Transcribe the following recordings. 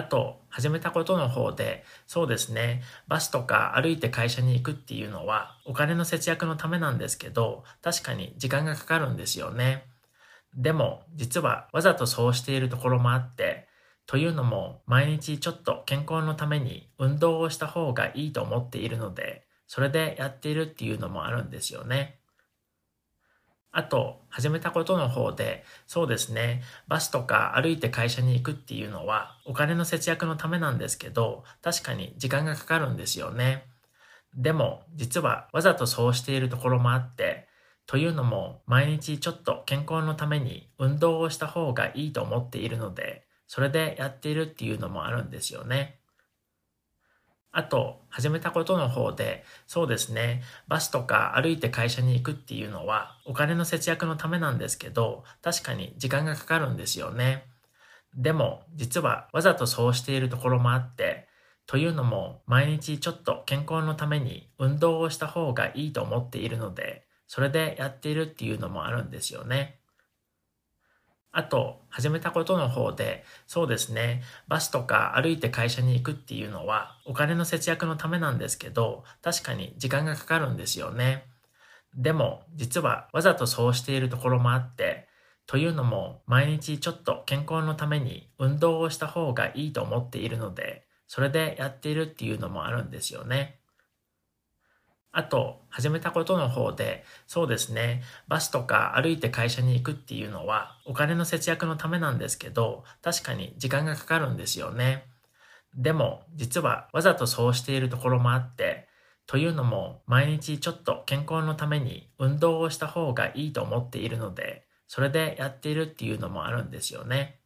あと、始めたことの方で、そうですね、バスとか歩いて会社に行くっていうのは、お金の節約のためなんですけど、確かに時間がかかるんですよね。でも、実はわざとそうしているところもあって、というのも、毎日ちょっと健康のために運動をした方がいいと思っているので、それでやっているっていうのもあるんですよね。あと、始めたことの方で、そうですね、バスとか歩いて会社に行くっていうのは、お金の節約のためなんですけど、確かに時間がかかるんですよね。でも、実はわざとそうしているところもあって、というのも、毎日ちょっと健康のために運動をした方がいいと思っているので、それでやっているっていうのもあるんですよね。あと、始めたことの方で、そうですね、バスとか歩いて会社に行くっていうのは、お金の節約のためなんですけど、確かに時間がかかるんですよね。でも、実はわざとそうしているところもあって、というのも、毎日ちょっと健康のために運動をした方がいいと思っているので、それでやっているっていうのもあるんですよね。あと、始めたことの方で、そうですね、バスとか歩いて会社に行くっていうのは、お金の節約のためなんですけど、確かに時間がかかるんですよね。でも、実はわざとそうしているところもあって、というのも、毎日ちょっと健康のために運動をした方がいいと思っているので、それでやっているっていうのもあるんですよね。あと、始めたことの方で、そうですね、バスとか歩いて会社に行くっていうのは、お金の節約のためなんですけど、確かに時間がかかるんですよね。でも、実はわざとそうしているところもあって、というのも、毎日ちょっと健康のために運動をした方がいいと思っているので、それでやっているっていうのもあるんですよね。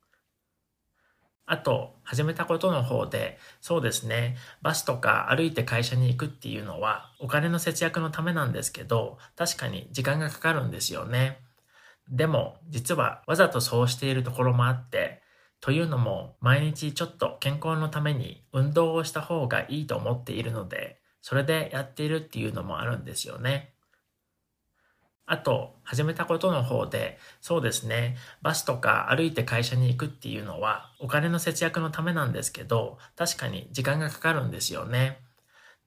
あと、始めたことの方で、そうですね、バスとか歩いて会社に行くっていうのは、お金の節約のためなんですけど、確かに時間がかかるんですよね。でも、実はわざとそうしているところもあって、というのも、毎日ちょっと健康のために運動をした方がいいと思っているので、それでやっているっていうのもあるんですよね。あと、始めたことの方で、そうですね、バスとか歩いて会社に行くっていうのは、お金の節約のためなんですけど、確かに時間がかかるんですよね。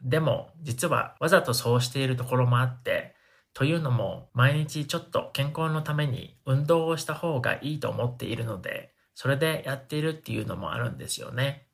でも、実はわざとそうしているところもあって、というのも、毎日ちょっと健康のために運動をした方がいいと思っているので、それでやっているっていうのもあるんですよね。